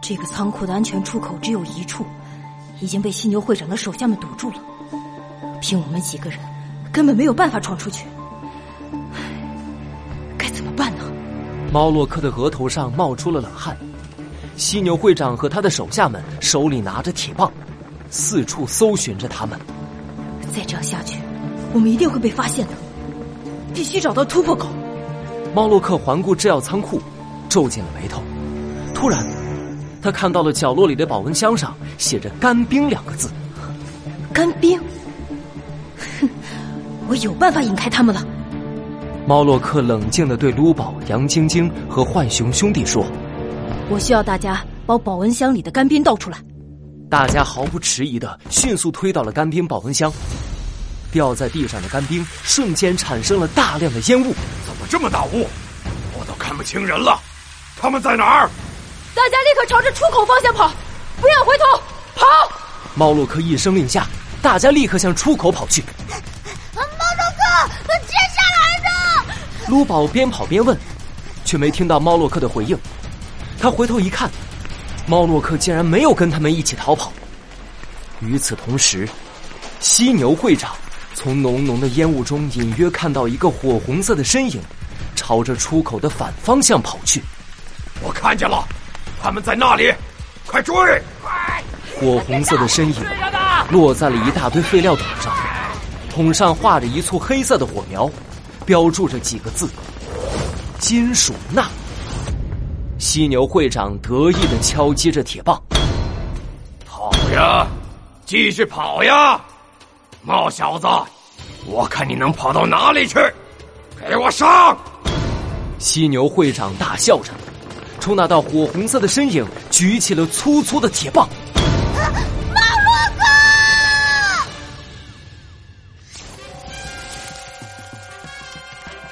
这个仓库的安全出口只有一处，已经被犀牛会长的手下们堵住了。凭我们几个人，根本没有办法闯出去。该怎么办呢？猫洛克的额头上冒出了冷汗。犀牛会长和他的手下们手里拿着铁棒，四处搜寻着他们。再这样下去，我们一定会被发现的。必须找到突破口。猫洛克环顾制药仓库，皱紧了眉头。突然，他看到了角落里的保温箱上写着“干冰”两个字。干冰？哼，我有办法引开他们了。猫洛克冷静的对卢宝、杨晶晶和浣熊兄弟说：“我需要大家把保温箱里的干冰倒出来。”大家毫不迟疑的迅速推倒了干冰保温箱。掉在地上的干冰瞬间产生了大量的烟雾。怎么这么大雾？我都看不清人了。他们在哪儿？大家立刻朝着出口方向跑，不要回头，跑！猫洛克一声令下，大家立刻向出口跑去。猫洛克，接下来呢？卢宝边跑边问，却没听到猫洛克的回应。他回头一看，猫洛克竟然没有跟他们一起逃跑。与此同时，犀牛会长。从浓浓的烟雾中，隐约看到一个火红色的身影，朝着出口的反方向跑去。我看见了，他们在那里，快追！火红色的身影落在了一大堆废料桶上，桶上画着一簇黑色的火苗，标注着几个字：“金属钠。”犀牛会长得意的敲击着铁棒：“跑呀，继续跑呀！”猫小子，我看你能跑到哪里去？给我上！犀牛会长大笑着，冲那道火红色的身影举起了粗粗的铁棒。猫洛克！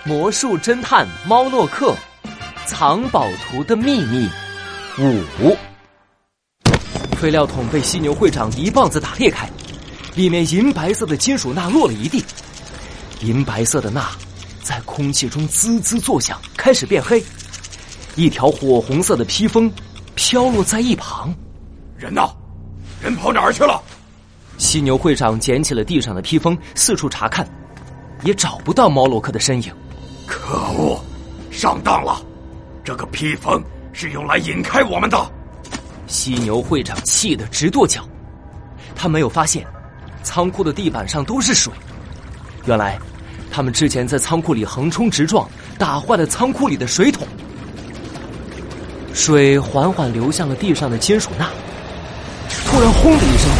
魔术侦探猫洛克，藏宝图的秘密五。废料桶被犀牛会长一棒子打裂开。里面银白色的金属钠落了一地，银白色的钠在空气中滋滋作响，开始变黑。一条火红色的披风飘落在一旁。人呢？人跑哪儿去了？犀牛会长捡起了地上的披风，四处查看，也找不到猫洛克的身影。可恶，上当了！这个披风是用来引开我们的。犀牛会长气得直跺脚，他没有发现。仓库的地板上都是水，原来他们之前在仓库里横冲直撞，打坏了仓库里的水桶。水缓缓流向了地上的金属钠，突然轰的一声，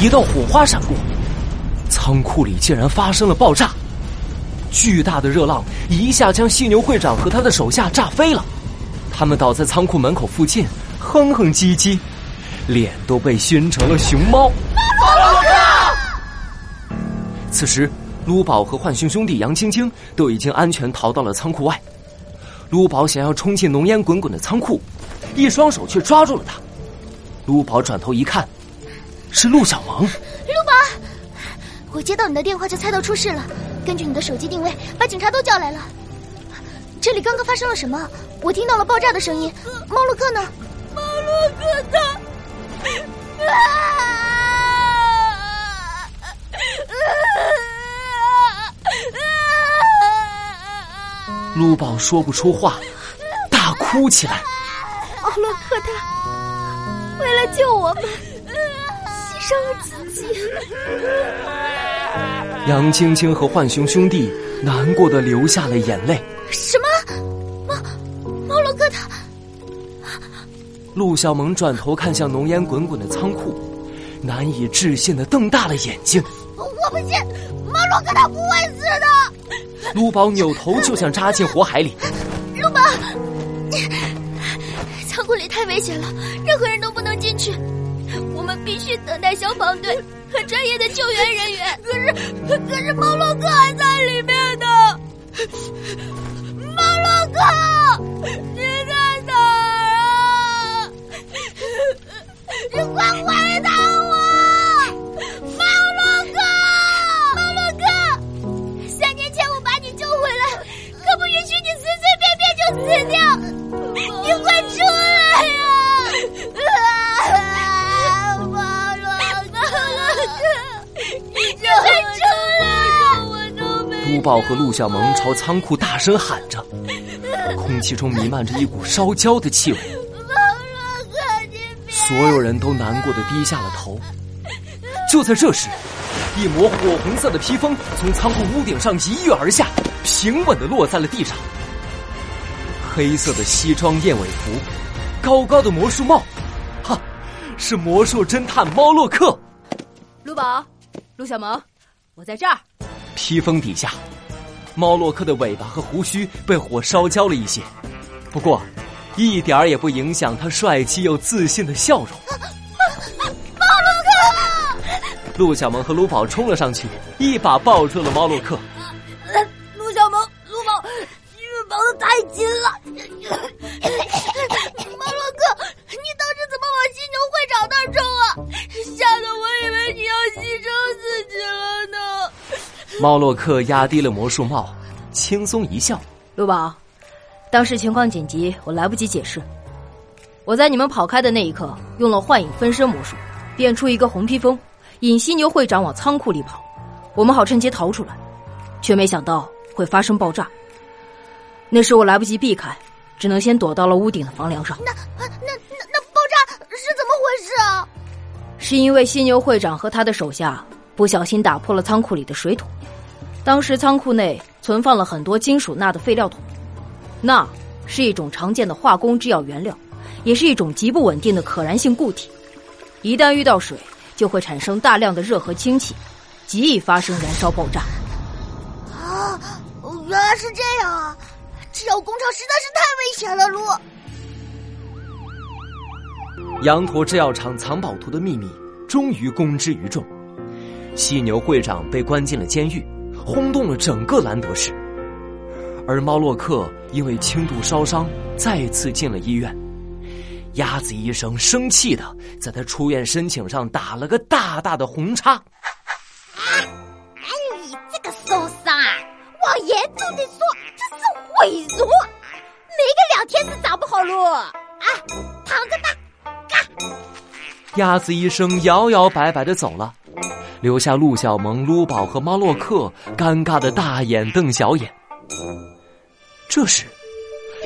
一道火花闪过，仓库里竟然发生了爆炸，巨大的热浪一下将犀牛会长和他的手下炸飞了，他们倒在仓库门口附近，哼哼唧唧，脸都被熏成了熊猫。此时，卢宝和浣熊兄弟杨晶晶都已经安全逃到了仓库外。卢宝想要冲进浓烟滚滚的仓库，一双手却抓住了他。陆宝转头一看，是陆小萌。陆宝，我接到你的电话就猜到出事了，根据你的手机定位，把警察都叫来了。这里刚刚发生了什么？我听到了爆炸的声音。猫洛克呢？猫洛克他……啊！卢宝说不出话，大哭起来。奥洛克他为了救我们，牺牲了自己。杨青青和浣熊兄弟难过的流下了眼泪。什么？猫猫洛克他？陆小萌转头看向浓烟滚滚的仓库，难以置信的瞪大了眼睛。我不信，猫洛克他不会死的。卢宝扭头就想扎进火海里。卢宝，太危险了，任何人都不能进去。我们必须等待消防队和专业的救援人员。可是，可是猫洛克还在里面呢。猫洛克，你在哪儿啊？你快回宝和陆小萌朝仓库大声喊着，空气中弥漫着一股烧焦的气味。所有人都难过的低下了头。就在这时，一抹火红色的披风从仓库屋顶上一跃而下，平稳的落在了地上。黑色的西装燕尾服，高高的魔术帽，哈，是魔术侦探猫洛克。陆宝，陆小萌，我在这儿。披风底下，猫洛克的尾巴和胡须被火烧焦了一些，不过，一点儿也不影响他帅气又自信的笑容。猫洛克！陆小萌和卢宝冲了上去，一把抱住了猫洛克。陆小萌、卢宝，你们抱的太紧了。猫洛克压低了魔术帽，轻松一笑。陆宝，当时情况紧急，我来不及解释。我在你们跑开的那一刻，用了幻影分身魔术，变出一个红披风，引犀牛会长往仓库里跑，我们好趁机逃出来。却没想到会发生爆炸。那时我来不及避开，只能先躲到了屋顶的房梁上。那那那那爆炸是怎么回事啊？是因为犀牛会长和他的手下不小心打破了仓库里的水桶。当时仓库内存放了很多金属钠的废料桶，钠是一种常见的化工制药原料，也是一种极不稳定的可燃性固体，一旦遇到水，就会产生大量的热和氢气，极易发生燃烧爆炸。啊，原来是这样啊！制药工厂实在是太危险了，卢。羊驼制药厂藏宝图的秘密终于公之于众，犀牛会长被关进了监狱。轰动了整个兰德市，而猫洛克因为轻度烧伤再次进了医院。鸭子医生生气的在他出院申请上打了个大大的红叉。啊！你这个受伤啊，我严重的说这是毁容，没个两天是长不好喽。啊，躺着吧，嘎。鸭子医生摇摇摆摆的走了。留下陆小萌、撸宝和猫洛克尴尬的大眼瞪小眼。这时，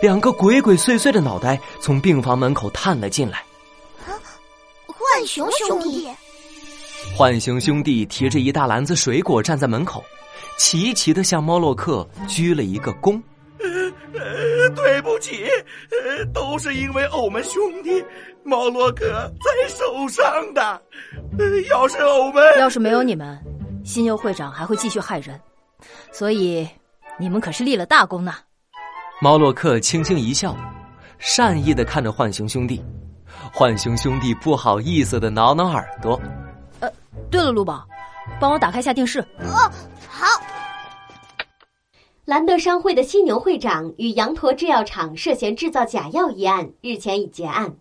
两个鬼鬼祟祟的脑袋从病房门口探了进来。啊，浣熊兄弟！浣熊兄弟提着一大篮子水果站在门口，齐齐的向猫洛克鞠了一个躬。呃，对不起，呃，都是因为我们兄弟猫洛克才受伤的。呃，要是我们要是没有你们，新佑会长还会继续害人，所以你们可是立了大功呢。猫洛克轻轻一笑，善意的看着浣熊兄弟。浣熊兄弟不好意思的挠挠耳朵。呃，对了，陆宝，帮我打开下电视。哦，好。兰德商会的犀牛会长与羊驼制药厂涉嫌制造假药一案日前已结案，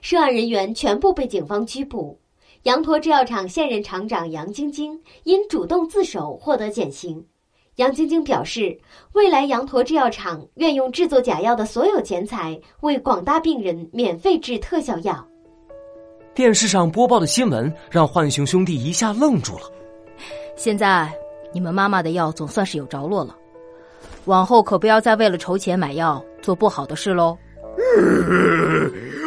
涉案人员全部被警方拘捕。羊驼制药厂现任厂长杨晶晶因主动自首获得减刑。杨晶晶表示，未来羊驼制药厂愿用制作假药的所有钱财为广大病人免费制特效药。电视上播报的新闻让浣熊兄弟一下愣住了。现在你们妈妈的药总算是有着落了。往后可不要再为了筹钱买药做不好的事喽！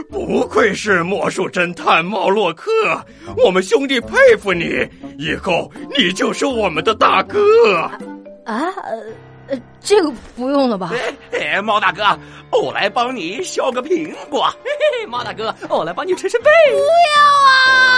不愧是魔术侦探猫洛克，我们兄弟佩服你，以后你就是我们的大哥。啊，呃，这个不用了吧？哎，猫大哥，我来帮你削个苹果。嘿嘿，猫大哥，我来帮你捶捶背。不要啊！